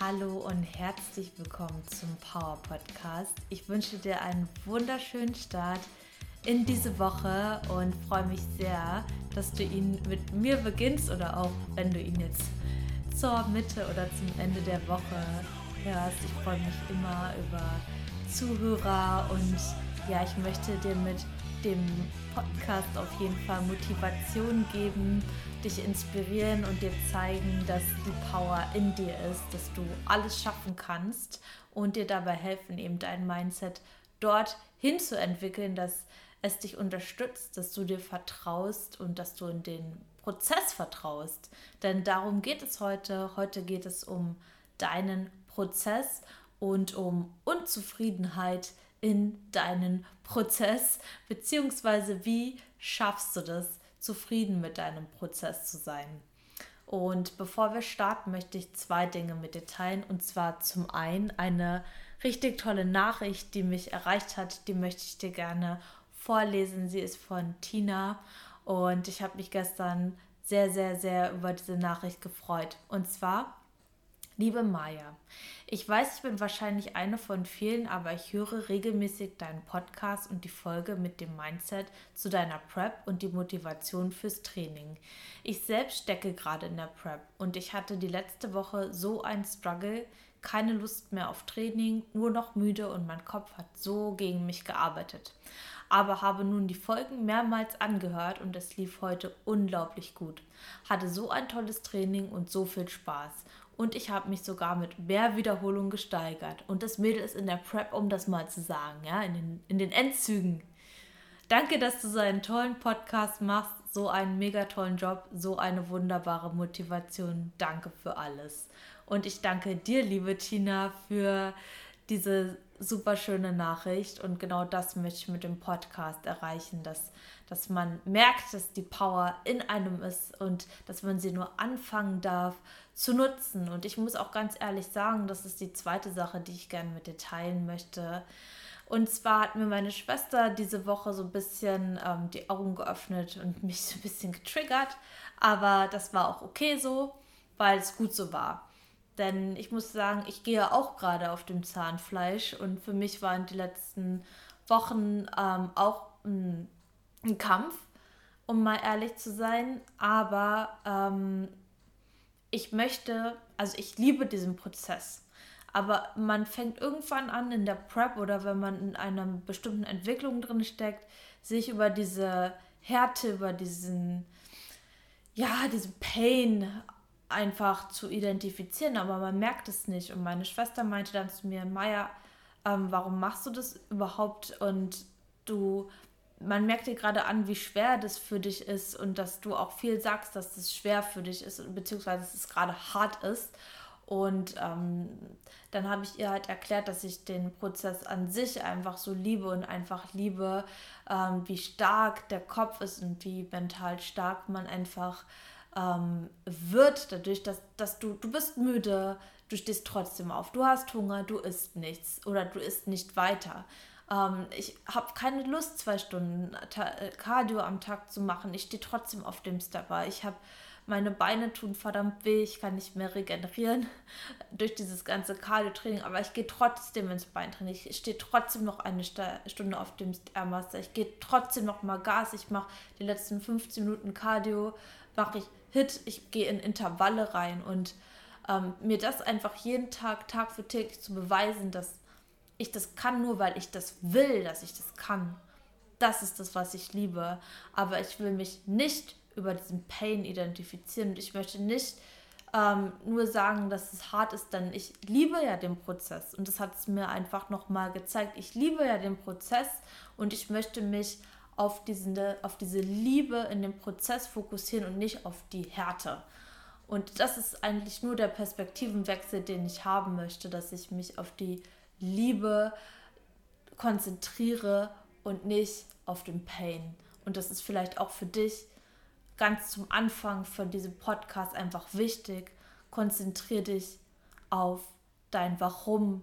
Hallo und herzlich willkommen zum Power Podcast. Ich wünsche dir einen wunderschönen Start in diese Woche und freue mich sehr, dass du ihn mit mir beginnst oder auch wenn du ihn jetzt zur Mitte oder zum Ende der Woche hörst. Ich freue mich immer über Zuhörer und ja, ich möchte dir mit dem Podcast auf jeden Fall Motivation geben, dich inspirieren und dir zeigen, dass die Power in dir ist, dass du alles schaffen kannst und dir dabei helfen, eben dein Mindset dort hinzuentwickeln, dass es dich unterstützt, dass du dir vertraust und dass du in den Prozess vertraust. Denn darum geht es heute. Heute geht es um deinen Prozess und um Unzufriedenheit in deinen Prozess, beziehungsweise wie schaffst du das, zufrieden mit deinem Prozess zu sein. Und bevor wir starten, möchte ich zwei Dinge mit dir teilen. Und zwar zum einen eine richtig tolle Nachricht, die mich erreicht hat, die möchte ich dir gerne vorlesen. Sie ist von Tina und ich habe mich gestern sehr, sehr, sehr über diese Nachricht gefreut. Und zwar Liebe Maya, ich weiß, ich bin wahrscheinlich eine von vielen, aber ich höre regelmäßig deinen Podcast und die Folge mit dem Mindset zu deiner Prep und die Motivation fürs Training. Ich selbst stecke gerade in der Prep und ich hatte die letzte Woche so einen Struggle, keine Lust mehr auf Training, nur noch müde und mein Kopf hat so gegen mich gearbeitet. Aber habe nun die Folgen mehrmals angehört und es lief heute unglaublich gut. Hatte so ein tolles Training und so viel Spaß und ich habe mich sogar mit mehr Wiederholung gesteigert. Und das Mädel ist in der Prep, um das mal zu sagen, ja, in den, in den Endzügen. Danke, dass du so einen tollen Podcast machst, so einen mega tollen Job, so eine wunderbare Motivation. Danke für alles. Und ich danke dir, liebe Tina, für diese super schöne Nachricht. Und genau das möchte ich mit dem Podcast erreichen, dass, dass man merkt, dass die Power in einem ist und dass man sie nur anfangen darf zu nutzen. Und ich muss auch ganz ehrlich sagen, das ist die zweite Sache, die ich gerne mit dir teilen möchte. Und zwar hat mir meine Schwester diese Woche so ein bisschen ähm, die Augen geöffnet und mich so ein bisschen getriggert. Aber das war auch okay so, weil es gut so war. Denn ich muss sagen, ich gehe auch gerade auf dem Zahnfleisch und für mich waren die letzten Wochen ähm, auch ein, ein, Kampf, um mal ehrlich zu sein. Aber ähm, ich möchte, also ich liebe diesen Prozess. Aber man fängt irgendwann an in der Prep oder wenn man in einer bestimmten Entwicklung drin steckt, sich über diese Härte, über diesen, ja, diesen Pain einfach zu identifizieren, aber man merkt es nicht. Und meine Schwester meinte dann zu mir, Maya, ähm, warum machst du das überhaupt? Und du, man merkt dir gerade an, wie schwer das für dich ist und dass du auch viel sagst, dass das schwer für dich ist, beziehungsweise dass es gerade hart ist. Und ähm, dann habe ich ihr halt erklärt, dass ich den Prozess an sich einfach so liebe und einfach liebe, ähm, wie stark der Kopf ist und wie mental stark man einfach ähm, wird, dadurch, dass, dass du, du bist müde, du stehst trotzdem auf, du hast Hunger, du isst nichts oder du isst nicht weiter. Ähm, ich habe keine Lust, zwei Stunden äh, Cardio am Tag zu machen. Ich stehe trotzdem auf dem Stepper. Ich habe meine Beine tun verdammt weh, ich kann nicht mehr regenerieren durch dieses ganze Cardio-Training, aber ich gehe trotzdem ins Beintraining. Ich stehe trotzdem noch eine Stunde auf dem Stairmaster. Ich gehe trotzdem noch mal Gas. Ich mache die letzten 15 Minuten Cardio, mache ich Hit, ich gehe in Intervalle rein und ähm, mir das einfach jeden Tag, Tag für Tag zu beweisen, dass ich das kann, nur weil ich das will, dass ich das kann. Das ist das, was ich liebe. Aber ich will mich nicht über diesen Pain identifizieren und ich möchte nicht ähm, nur sagen, dass es hart ist, denn ich liebe ja den Prozess und das hat es mir einfach nochmal gezeigt. Ich liebe ja den Prozess und ich möchte mich auf, diesen, auf diese Liebe in dem Prozess fokussieren und nicht auf die Härte. Und das ist eigentlich nur der Perspektivenwechsel, den ich haben möchte, dass ich mich auf die Liebe konzentriere und nicht auf den Pain. Und das ist vielleicht auch für dich ganz zum Anfang von diesem Podcast einfach wichtig. Konzentriere dich auf dein Warum,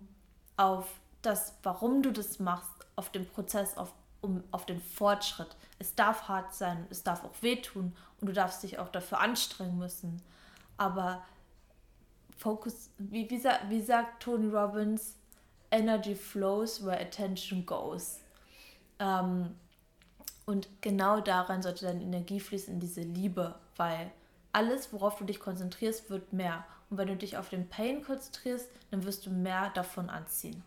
auf das, warum du das machst, auf den Prozess, auf um, auf den Fortschritt. Es darf hart sein, es darf auch wehtun und du darfst dich auch dafür anstrengen müssen. Aber Focus, wie, wie, wie sagt Tony Robbins, Energy flows where attention goes. Ähm, und genau daran sollte deine Energie fließen, in diese Liebe, weil alles, worauf du dich konzentrierst, wird mehr. Und wenn du dich auf den Pain konzentrierst, dann wirst du mehr davon anziehen.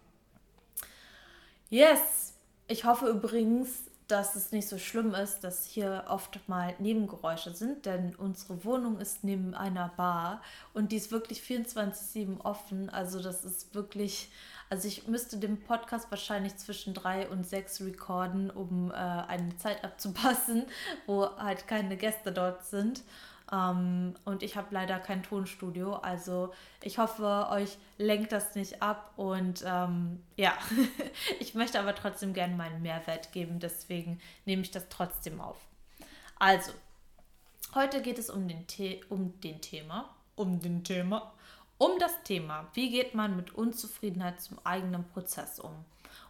Yes! Ich hoffe übrigens, dass es nicht so schlimm ist, dass hier oft mal Nebengeräusche sind, denn unsere Wohnung ist neben einer Bar und die ist wirklich 24-7 offen. Also das ist wirklich, also ich müsste den Podcast wahrscheinlich zwischen drei und sechs recorden, um äh, eine Zeit abzupassen, wo halt keine Gäste dort sind. Ähm, und ich habe leider kein Tonstudio. Also ich hoffe, euch lenkt das nicht ab. Und ähm, ja, ich möchte aber trotzdem gerne meinen Mehrwert geben. Deswegen nehme ich das trotzdem auf. Also, heute geht es um den, The um den Thema. Um den Thema. Um das Thema, wie geht man mit Unzufriedenheit zum eigenen Prozess um?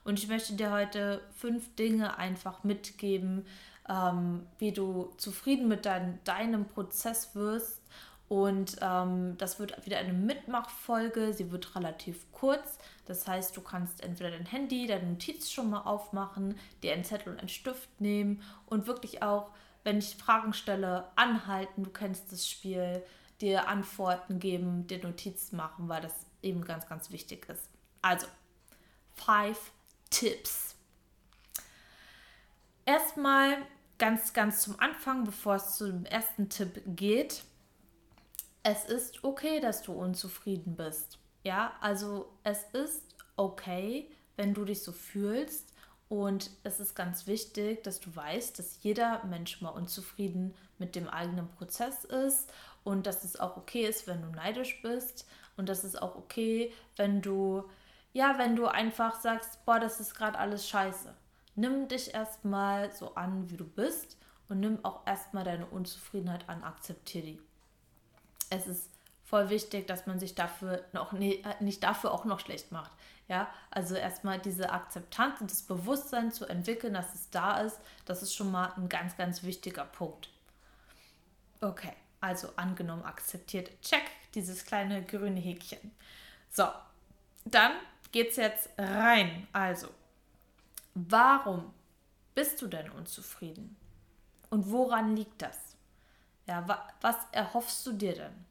Und ich möchte dir heute fünf Dinge einfach mitgeben, ähm, wie du zufrieden mit dein, deinem Prozess wirst. Und ähm, das wird wieder eine Mitmachfolge. Sie wird relativ kurz. Das heißt, du kannst entweder dein Handy, deine Notiz schon mal aufmachen, dir einen Zettel und einen Stift nehmen und wirklich auch, wenn ich Fragen stelle, anhalten. Du kennst das Spiel, dir Antworten geben, dir Notizen machen, weil das eben ganz, ganz wichtig ist. Also, five Tipps. Erstmal ganz, ganz zum Anfang, bevor es zum ersten Tipp geht. Es ist okay, dass du unzufrieden bist. Ja, also es ist okay, wenn du dich so fühlst. Und es ist ganz wichtig, dass du weißt, dass jeder Mensch mal unzufrieden mit dem eigenen Prozess ist und dass es auch okay ist, wenn du neidisch bist und dass es auch okay, wenn du ja, wenn du einfach sagst, boah, das ist gerade alles scheiße nimm dich erstmal so an, wie du bist und nimm auch erstmal deine Unzufriedenheit an, akzeptiere die. Es ist voll wichtig, dass man sich dafür noch nee, nicht dafür auch noch schlecht macht. Ja, also erstmal diese Akzeptanz und das Bewusstsein zu entwickeln, dass es da ist, das ist schon mal ein ganz, ganz wichtiger Punkt. Okay, also angenommen, akzeptiert, check, dieses kleine grüne Häkchen. So, dann geht's jetzt rein. Also, Warum bist du denn unzufrieden? Und woran liegt das? Ja, wa was erhoffst du dir denn?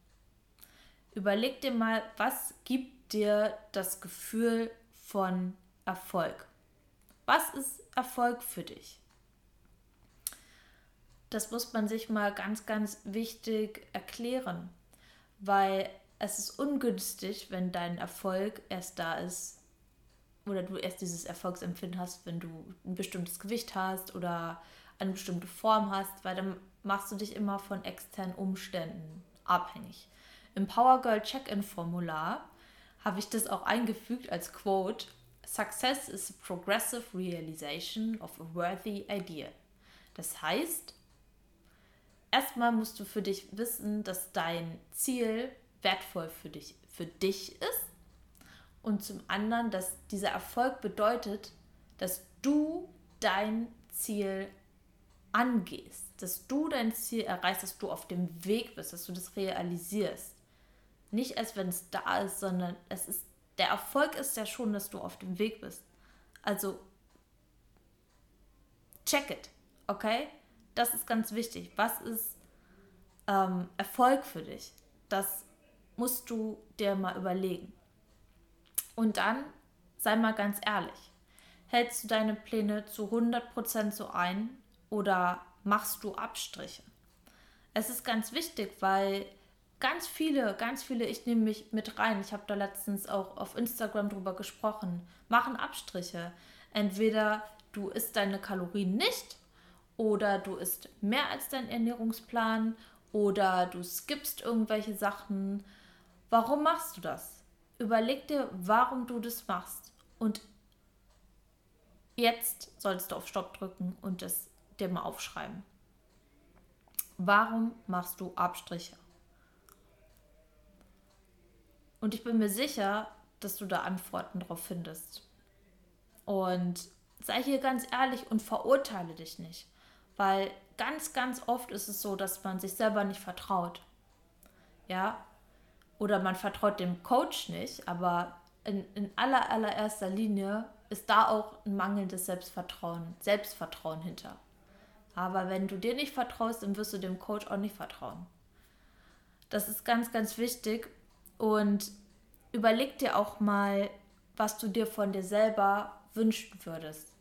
Überleg dir mal, was gibt dir das Gefühl von Erfolg? Was ist Erfolg für dich? Das muss man sich mal ganz, ganz wichtig erklären, weil es ist ungünstig, wenn dein Erfolg erst da ist, oder du erst dieses Erfolgsempfinden hast, wenn du ein bestimmtes Gewicht hast oder eine bestimmte Form hast, weil dann machst du dich immer von externen Umständen abhängig. Im Power Girl Check-in Formular habe ich das auch eingefügt als Quote: Success is a progressive realization of a worthy idea. Das heißt, erstmal musst du für dich wissen, dass dein Ziel wertvoll für dich, für dich ist und zum anderen, dass dieser Erfolg bedeutet, dass du dein Ziel angehst, dass du dein Ziel erreichst, dass du auf dem Weg bist, dass du das realisierst. Nicht erst, wenn es da ist, sondern es ist, der Erfolg ist ja schon, dass du auf dem Weg bist. Also, check it, okay? Das ist ganz wichtig. Was ist ähm, Erfolg für dich? Das musst du dir mal überlegen. Und dann sei mal ganz ehrlich. Hältst du deine Pläne zu 100% so ein oder machst du Abstriche? Es ist ganz wichtig, weil ganz viele, ganz viele, ich nehme mich mit rein, ich habe da letztens auch auf Instagram drüber gesprochen, machen Abstriche. Entweder du isst deine Kalorien nicht oder du isst mehr als dein Ernährungsplan oder du skippst irgendwelche Sachen. Warum machst du das? Überleg dir, warum du das machst. Und jetzt solltest du auf Stopp drücken und das dir mal aufschreiben. Warum machst du Abstriche? Und ich bin mir sicher, dass du da Antworten drauf findest. Und sei hier ganz ehrlich und verurteile dich nicht. Weil ganz, ganz oft ist es so, dass man sich selber nicht vertraut. Ja, oder man vertraut dem Coach nicht, aber in, in aller, allererster Linie ist da auch ein mangelndes Selbstvertrauen, Selbstvertrauen hinter. Aber wenn du dir nicht vertraust, dann wirst du dem Coach auch nicht vertrauen. Das ist ganz, ganz wichtig. Und überleg dir auch mal, was du dir von dir selber wünschen würdest.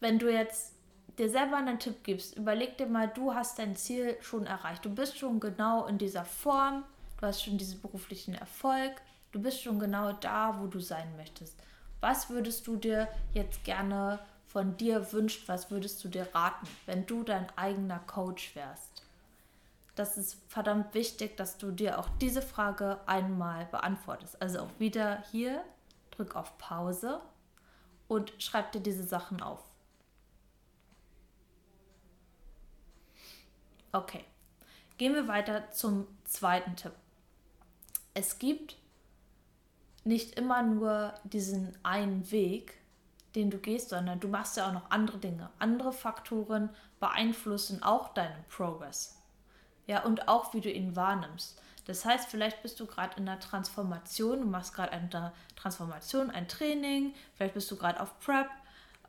Wenn du jetzt dir selber einen Tipp gibst, überleg dir mal, du hast dein Ziel schon erreicht. Du bist schon genau in dieser Form, du hast schon diesen beruflichen Erfolg, du bist schon genau da, wo du sein möchtest. Was würdest du dir jetzt gerne von dir wünschen? Was würdest du dir raten, wenn du dein eigener Coach wärst? Das ist verdammt wichtig, dass du dir auch diese Frage einmal beantwortest. Also auch wieder hier, drück auf Pause und schreib dir diese Sachen auf. Okay, gehen wir weiter zum zweiten Tipp. Es gibt nicht immer nur diesen einen Weg, den du gehst, sondern du machst ja auch noch andere Dinge. Andere Faktoren beeinflussen auch deinen Progress. Ja, und auch wie du ihn wahrnimmst. Das heißt, vielleicht bist du gerade in einer Transformation, du machst gerade eine Transformation, ein Training, vielleicht bist du gerade auf Prep,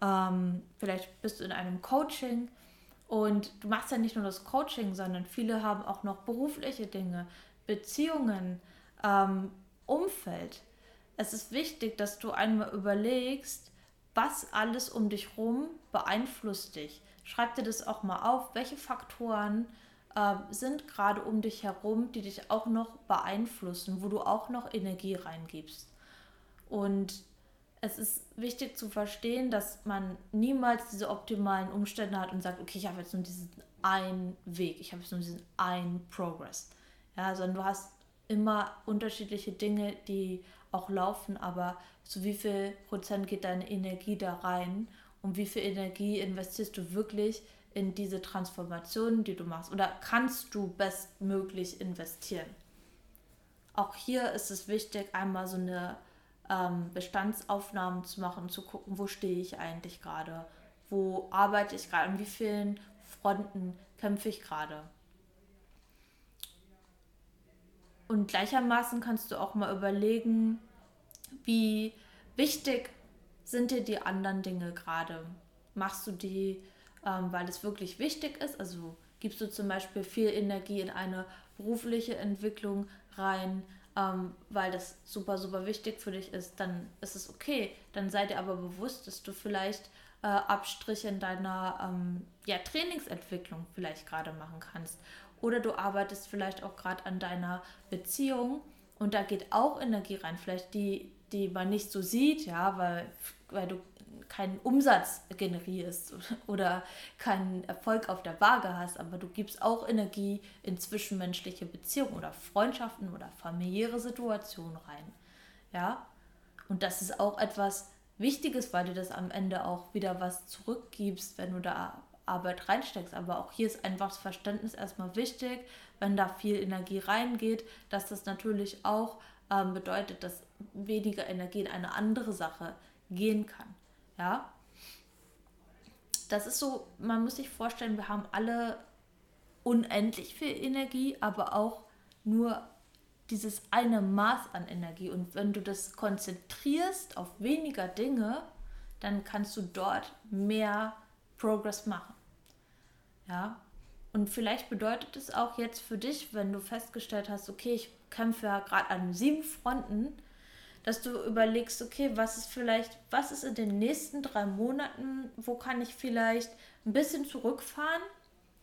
ähm, vielleicht bist du in einem Coaching und du machst ja nicht nur das Coaching, sondern viele haben auch noch berufliche Dinge, Beziehungen, ähm, Umfeld. Es ist wichtig, dass du einmal überlegst, was alles um dich herum beeinflusst dich. Schreib dir das auch mal auf, welche Faktoren äh, sind gerade um dich herum, die dich auch noch beeinflussen, wo du auch noch Energie reingibst. Und es ist wichtig zu verstehen, dass man niemals diese optimalen Umstände hat und sagt, okay, ich habe jetzt nur diesen einen Weg, ich habe jetzt nur diesen einen Progress. Ja, sondern du hast immer unterschiedliche Dinge, die auch laufen, aber zu wie viel Prozent geht deine Energie da rein und wie viel Energie investierst du wirklich in diese Transformation, die du machst oder kannst du bestmöglich investieren? Auch hier ist es wichtig, einmal so eine ähm, Bestandsaufnahmen zu machen, zu gucken, wo stehe ich eigentlich gerade, wo arbeite ich gerade, an wie vielen Fronten kämpfe ich gerade. Und gleichermaßen kannst du auch mal überlegen, wie wichtig sind dir die anderen Dinge gerade. Machst du die, ähm, weil es wirklich wichtig ist? Also gibst du zum Beispiel viel Energie in eine berufliche Entwicklung rein, ähm, weil das super, super wichtig für dich ist, dann ist es okay. Dann sei dir aber bewusst, dass du vielleicht äh, Abstriche in deiner ähm, ja, Trainingsentwicklung vielleicht gerade machen kannst. Oder du arbeitest vielleicht auch gerade an deiner Beziehung und da geht auch Energie rein, vielleicht die, die man nicht so sieht, ja, weil, weil du keinen Umsatz generierst oder keinen Erfolg auf der Waage hast, aber du gibst auch Energie in zwischenmenschliche Beziehungen oder Freundschaften oder familiäre Situationen rein. Ja? Und das ist auch etwas Wichtiges, weil du das am Ende auch wieder was zurückgibst, wenn du da Arbeit reinsteckst. Aber auch hier ist einfach das Verständnis erstmal wichtig, wenn da viel Energie reingeht, dass das natürlich auch ähm, bedeutet, dass weniger Energie in eine andere Sache gehen kann. Ja. Das ist so, man muss sich vorstellen, wir haben alle unendlich viel Energie, aber auch nur dieses eine Maß an Energie. Und wenn du das konzentrierst auf weniger Dinge, dann kannst du dort mehr Progress machen. Ja. Und vielleicht bedeutet es auch jetzt für dich, wenn du festgestellt hast, okay, ich kämpfe ja gerade an sieben Fronten, dass du überlegst, okay, was ist vielleicht, was ist in den nächsten drei Monaten, wo kann ich vielleicht ein bisschen zurückfahren,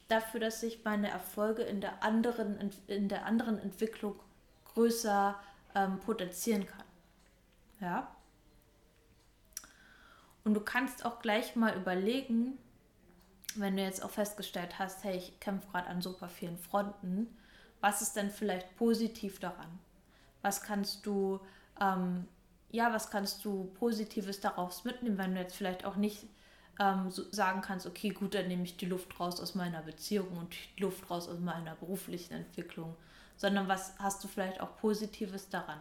dafür, dass ich meine Erfolge in der anderen, in der anderen Entwicklung größer ähm, potenzieren kann. Ja. Und du kannst auch gleich mal überlegen, wenn du jetzt auch festgestellt hast, hey, ich kämpfe gerade an super vielen Fronten, was ist denn vielleicht positiv daran? Was kannst du ähm, ja, was kannst du Positives daraus mitnehmen, wenn du jetzt vielleicht auch nicht ähm, so sagen kannst, okay, gut, dann nehme ich die Luft raus aus meiner Beziehung und die Luft raus aus meiner beruflichen Entwicklung, sondern was hast du vielleicht auch Positives daran?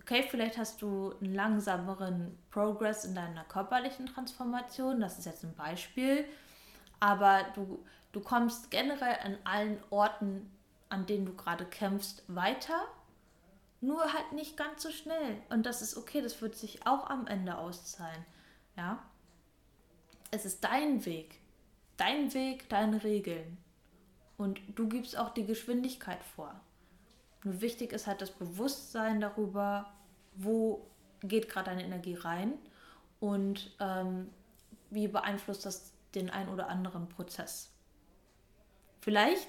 Okay, vielleicht hast du einen langsameren Progress in deiner körperlichen Transformation, das ist jetzt ein Beispiel, aber du, du kommst generell an allen Orten, an denen du gerade kämpfst, weiter Nur halt nicht ganz so schnell. Und das ist okay, das wird sich auch am Ende auszahlen. Ja? Es ist dein Weg. Dein Weg, deine Regeln. Und du gibst auch die Geschwindigkeit vor. Nur wichtig ist halt das Bewusstsein darüber, wo geht gerade deine Energie rein und ähm, wie beeinflusst das den ein oder anderen Prozess. Vielleicht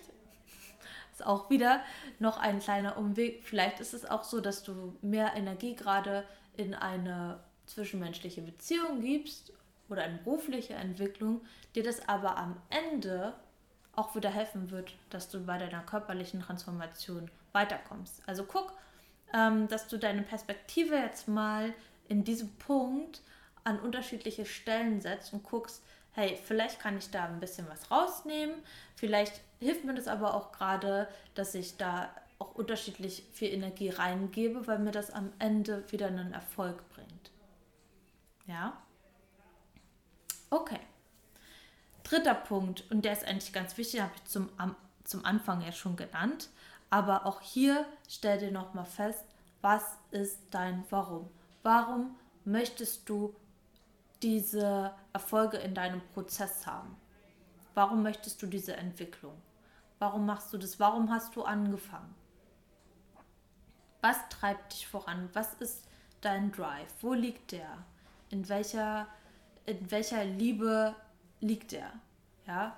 ist auch wieder noch ein kleiner Umweg. Vielleicht ist es auch so, dass du mehr Energie gerade in eine zwischenmenschliche Beziehung gibst oder eine berufliche Entwicklung, dir das aber am Ende auch wieder helfen wird, dass du bei deiner körperlichen Transformation weiterkommst. Also guck, ähm, dass du deine Perspektive jetzt mal in diesem Punkt an unterschiedliche Stellen setzt und guckst, hey, vielleicht kann ich da ein bisschen was rausnehmen, vielleicht hilft mir das aber auch gerade, dass ich da auch unterschiedlich viel Energie reingebe, weil mir das am Ende wieder einen Erfolg bringt. Ja? Okay. Dritter Punkt, und der ist eigentlich ganz wichtig, habe ich zum, am, zum Anfang ja schon genannt, aber auch hier stell dir nochmal fest, was ist dein Warum? Warum möchtest du diese Erfolge in deinem Prozess haben? Warum möchtest du diese Entwicklung? Warum machst du das? Warum hast du angefangen? Was treibt dich voran? Was ist dein Drive? Wo liegt der? In welcher, in welcher Liebe liegt er? Ja?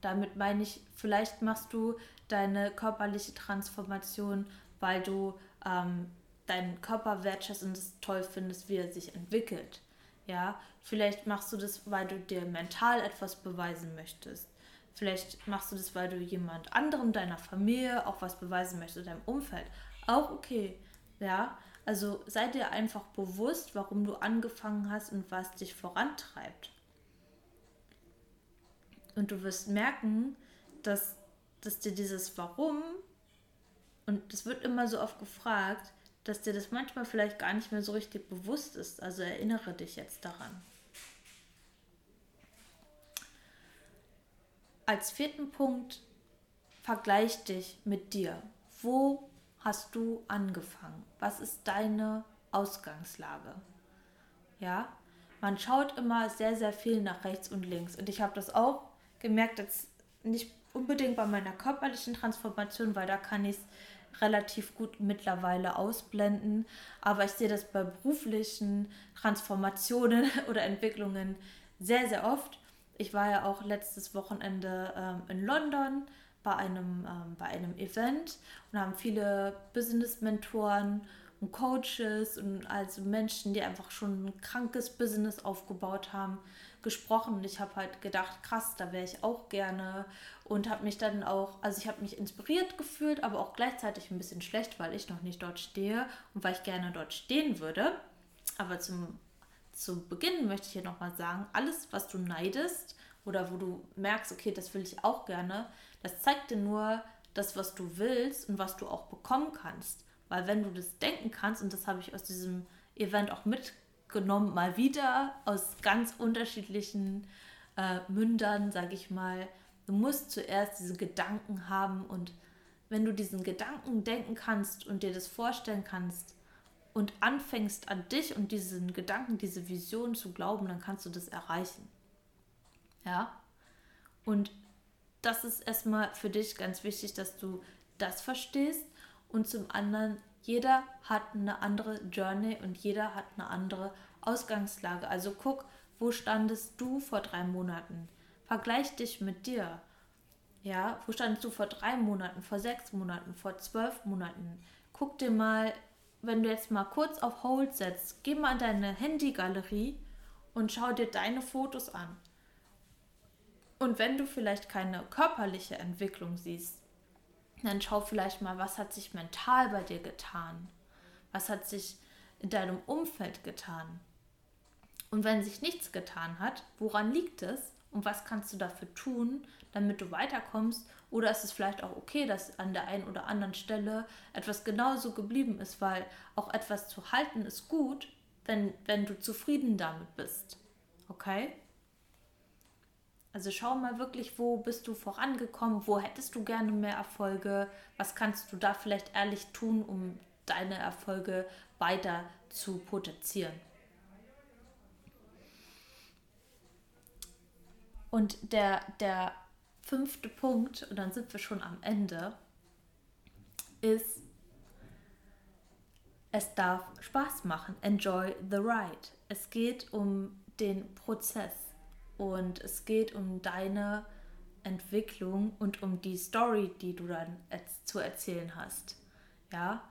Damit meine ich, vielleicht machst du deine körperliche Transformation, weil du ähm, deinen Körper wertschätzt und es toll findest, wie er sich entwickelt. Ja, vielleicht machst du das, weil du dir mental etwas beweisen möchtest. Vielleicht machst du das, weil du jemand anderem deiner Familie auch was beweisen möchtest, deinem Umfeld. Auch okay. Ja, also sei dir einfach bewusst, warum du angefangen hast und was dich vorantreibt. Und du wirst merken, dass, dass dir dieses Warum, und das wird immer so oft gefragt, dass dir das manchmal vielleicht gar nicht mehr so richtig bewusst ist. Also erinnere dich jetzt daran. Als vierten Punkt, vergleich dich mit dir. Wo hast du angefangen? Was ist deine Ausgangslage? Ja, man schaut immer sehr, sehr viel nach rechts und links. Und ich habe das auch gemerkt, jetzt nicht unbedingt bei meiner körperlichen Transformation, weil da kann ich es relativ gut mittlerweile ausblenden. Aber ich sehe das bei beruflichen Transformationen oder Entwicklungen sehr, sehr oft. Ich war ja auch letztes Wochenende ähm, in London bei einem, ähm, bei einem Event und haben viele Business-Mentoren und Coaches und also Menschen, die einfach schon ein krankes Business aufgebaut haben, gesprochen und ich habe halt gedacht, krass, da wäre ich auch gerne und habe mich dann auch, also ich habe mich inspiriert gefühlt, aber auch gleichzeitig ein bisschen schlecht, weil ich noch nicht dort stehe und weil ich gerne dort stehen würde. Aber zum, zu Beginn möchte ich hier nochmal sagen, alles, was du neidest oder wo du merkst, okay, das will ich auch gerne, das zeigt dir nur das, was du willst und was du auch bekommen kannst. Weil wenn du das denken kannst, und das habe ich aus diesem Event auch mitgebracht, genommen, mal wieder aus ganz unterschiedlichen äh, Mündern, sage ich mal. Du musst zuerst diese Gedanken haben und wenn du diesen Gedanken denken kannst und dir das vorstellen kannst und anfängst an dich und diesen Gedanken, diese Vision zu glauben, dann kannst du das erreichen. Ja? Und das ist erstmal für dich ganz wichtig, dass du das verstehst und zum anderen jeder hat eine andere Journey und jeder hat eine andere Ausgangslage. Also guck, wo standest du vor drei Monaten? Vergleich dich mit dir. Ja, wo standest du vor drei Monaten, vor sechs Monaten, vor zwölf Monaten? Guck dir mal, wenn du jetzt mal kurz auf Hold setzt, geh mal in deine Handygalerie und schau dir deine Fotos an. Und wenn du vielleicht keine körperliche Entwicklung siehst, dann schau vielleicht mal, was hat sich mental bei dir getan? Was hat sich in deinem Umfeld getan? Und wenn sich nichts getan hat, woran liegt es und was kannst du dafür tun, damit du weiterkommst? Oder ist es vielleicht auch okay, dass an der einen oder anderen Stelle etwas genauso geblieben ist, weil auch etwas zu halten ist gut, wenn, wenn du zufrieden damit bist. Okay? Also schau mal wirklich, wo bist du vorangekommen, wo hättest du gerne mehr Erfolge, was kannst du da vielleicht ehrlich tun, um deine Erfolge weiter zu potenzieren. Und der, der fünfte Punkt, und dann sind wir schon am Ende, ist, es darf Spaß machen. Enjoy the ride. Es geht um den Prozess und es geht um deine Entwicklung und um die Story, die du dann zu erzählen hast. Ja,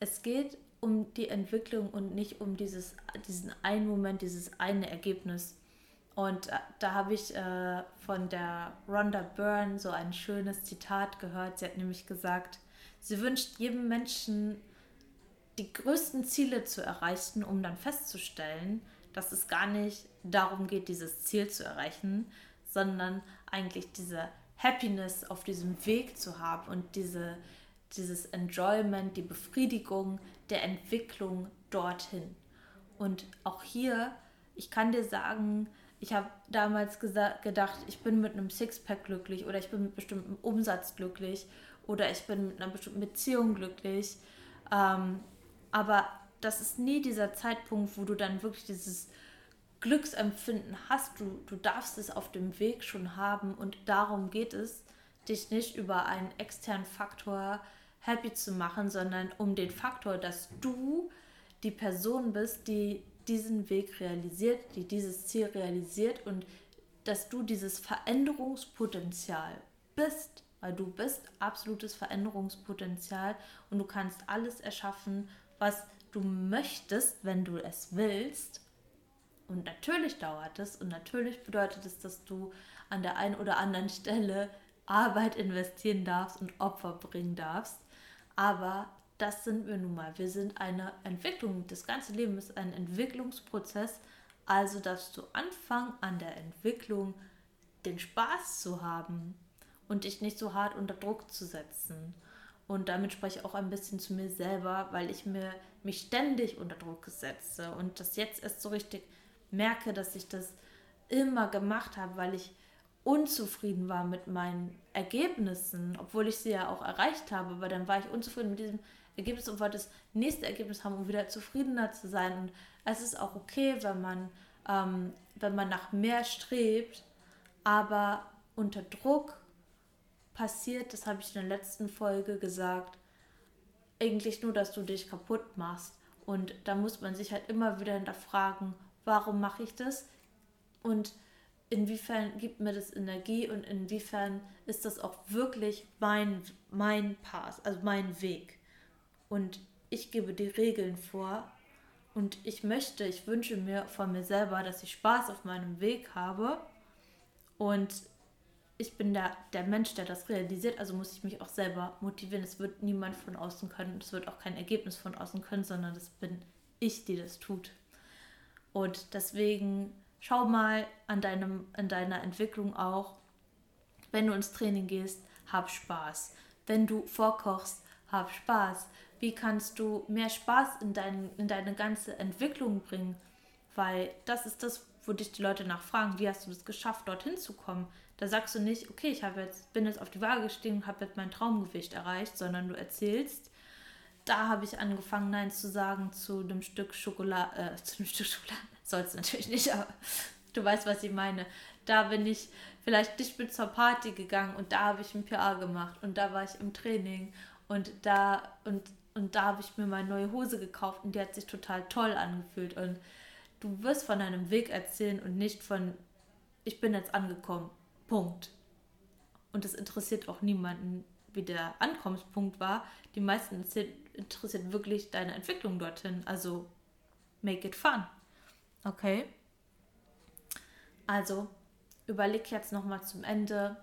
es geht um die Entwicklung und nicht um dieses, diesen einen Moment, dieses eine Ergebnis. Und äh, da habe ich äh, von der Rhonda Byrne so ein schönes Zitat gehört. Sie hat nämlich gesagt, sie wünscht jedem Menschen die größten Ziele zu erreichen, um dann festzustellen, dass es gar nicht darum geht, dieses Ziel zu erreichen, sondern eigentlich diese Happiness auf diesem Weg zu haben und diese, dieses Enjoyment, die Befriedigung der Entwicklung dorthin. Und auch hier, ich kann dir sagen, ich habe damals gedacht, ich bin mit einem Sixpack glücklich oder ich bin mit bestimmtem Umsatz glücklich oder ich bin mit einer bestimmten Beziehung glücklich. Ähm, aber das ist nie dieser Zeitpunkt, wo du dann wirklich dieses Glücksempfinden hast. Du, du darfst es auf dem Weg schon haben und darum geht es, dich nicht über einen externen Faktor happy zu machen, sondern um den Faktor, dass du die Person bist, die diesen Weg realisiert, die dieses Ziel realisiert und dass du dieses Veränderungspotenzial bist, weil du bist absolutes Veränderungspotenzial und du kannst alles erschaffen, was du möchtest, wenn du es willst. Und natürlich dauert es und natürlich bedeutet es, dass du an der einen oder anderen Stelle Arbeit investieren darfst und Opfer bringen darfst. Aber das sind wir nun mal. Wir sind eine Entwicklung. Das ganze Leben ist ein Entwicklungsprozess. Also darfst du anfangen, an der Entwicklung den Spaß zu haben und dich nicht so hart unter Druck zu setzen. Und damit spreche ich auch ein bisschen zu mir selber, weil ich mir mich ständig unter Druck setze und das jetzt erst so richtig merke, dass ich das immer gemacht habe, weil ich unzufrieden war mit meinen Ergebnissen, obwohl ich sie ja auch erreicht habe, aber dann war ich unzufrieden mit diesem Ergebnis und wollte das nächste Ergebnis haben, um wieder zufriedener zu sein. Und es ist auch okay, wenn man, ähm, wenn man nach mehr strebt, aber unter Druck passiert, das habe ich in der letzten Folge gesagt, eigentlich nur, dass du dich kaputt machst. Und da muss man sich halt immer wieder hinterfragen, warum mache ich das? Und inwiefern gibt mir das Energie und inwiefern ist das auch wirklich mein, mein Path, also mein Weg und ich gebe die Regeln vor und ich möchte, ich wünsche mir von mir selber, dass ich Spaß auf meinem Weg habe und ich bin der, der Mensch, der das realisiert, also muss ich mich auch selber motivieren. Es wird niemand von außen können, es wird auch kein Ergebnis von außen können, sondern das bin ich, die das tut. Und deswegen schau mal an, deinem, an deiner Entwicklung auch, wenn du ins Training gehst, hab Spaß. Wenn du vorkochst, hab Spaß wie kannst du mehr Spaß in, dein, in deine ganze Entwicklung bringen? Weil das ist das, wo dich die Leute nachfragen, wie hast du das geschafft, dorthin zu kommen? Da sagst du nicht, okay, ich jetzt, bin jetzt auf die Waage gestiegen und habe jetzt mein Traumgewicht erreicht, sondern du erzählst, da habe ich angefangen, Nein zu sagen zu einem Stück Schokolade, äh, zu einem Stück Schokolade, sollst natürlich nicht, aber du weißt, was ich meine. Da bin ich vielleicht nicht mit zur Party gegangen und da habe ich ein PA gemacht und da war ich im Training und da und und da habe ich mir meine neue Hose gekauft und die hat sich total toll angefühlt. Und du wirst von deinem Weg erzählen und nicht von, ich bin jetzt angekommen. Punkt. Und es interessiert auch niemanden, wie der Ankommenspunkt war. Die meisten interessiert wirklich deine Entwicklung dorthin. Also make it fun. Okay? Also überleg jetzt nochmal zum Ende,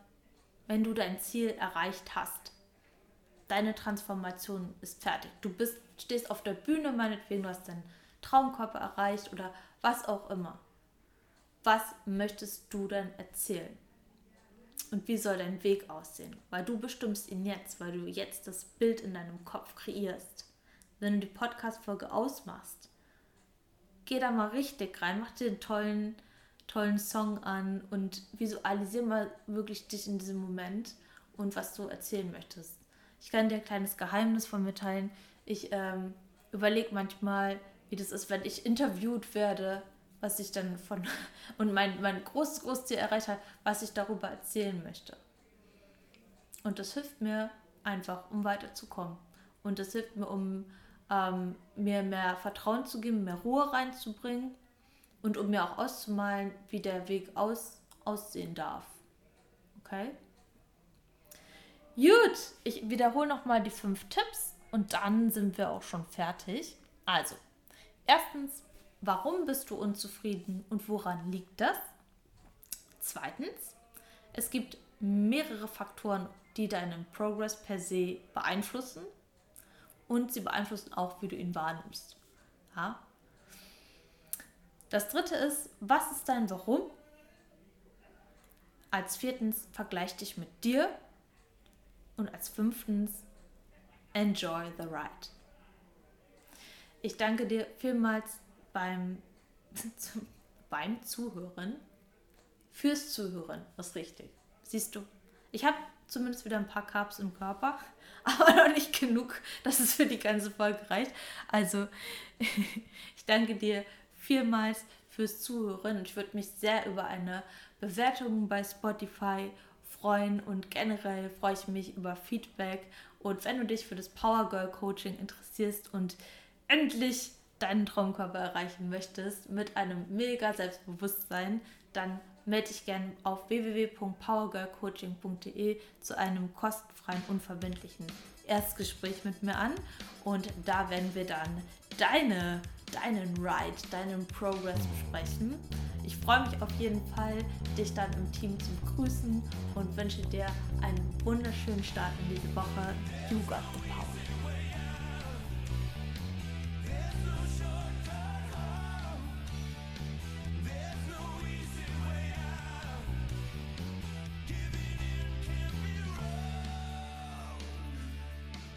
wenn du dein Ziel erreicht hast, deine Transformation ist fertig. Du bist, stehst auf der Bühne, meinetwegen, du hast deinen Traumkörper erreicht oder was auch immer. Was möchtest du denn erzählen? Und wie soll dein Weg aussehen? Weil du bestimmst ihn jetzt, weil du jetzt das Bild in deinem Kopf kreierst. Wenn du die Podcast-Folge ausmachst, geh da mal richtig rein, mach dir einen tollen, tollen Song an und visualisiere mal wirklich dich in diesem Moment und was du erzählen möchtest. Ich kann dir ein kleines Geheimnis von mir teilen. Ich ähm, überlege manchmal, wie das ist, wenn ich interviewt werde, was ich dann von und mein, mein großes, großes Ziel erreicht habe, was ich darüber erzählen möchte. Und das hilft mir einfach, um weiterzukommen. Und das hilft mir, um ähm, mir mehr Vertrauen zu geben, mehr Ruhe reinzubringen und um mir auch auszumalen, wie der Weg aus, aussehen darf. Okay? Gut, ich wiederhole nochmal die fünf Tipps und dann sind wir auch schon fertig. Also, erstens, warum bist du unzufrieden und woran liegt das? Zweitens, es gibt mehrere Faktoren, die deinen Progress per se beeinflussen und sie beeinflussen auch, wie du ihn wahrnimmst. Ja? Das dritte ist, was ist dein Warum? Als viertens, vergleich dich mit dir. Und als fünftens, enjoy the ride. Ich danke dir vielmals beim, beim Zuhören. Fürs Zuhören ist richtig. Siehst du, ich habe zumindest wieder ein paar Carbs im Körper, aber noch nicht genug, dass es für die ganze Folge reicht. Also, ich danke dir vielmals fürs Zuhören. Ich würde mich sehr über eine Bewertung bei Spotify freuen und generell freue ich mich über Feedback. Und wenn du dich für das Power Girl Coaching interessierst und endlich deinen Traumkörper erreichen möchtest mit einem mega Selbstbewusstsein, dann melde dich gerne auf www.powergirlcoaching.de zu einem kostenfreien, unverbindlichen Erstgespräch mit mir an. Und da werden wir dann deine, deinen Ride, deinen Progress besprechen. Ich freue mich auf jeden Fall, dich dann im Team zu begrüßen und wünsche dir einen wunderschönen Start in diese Woche. You got the power.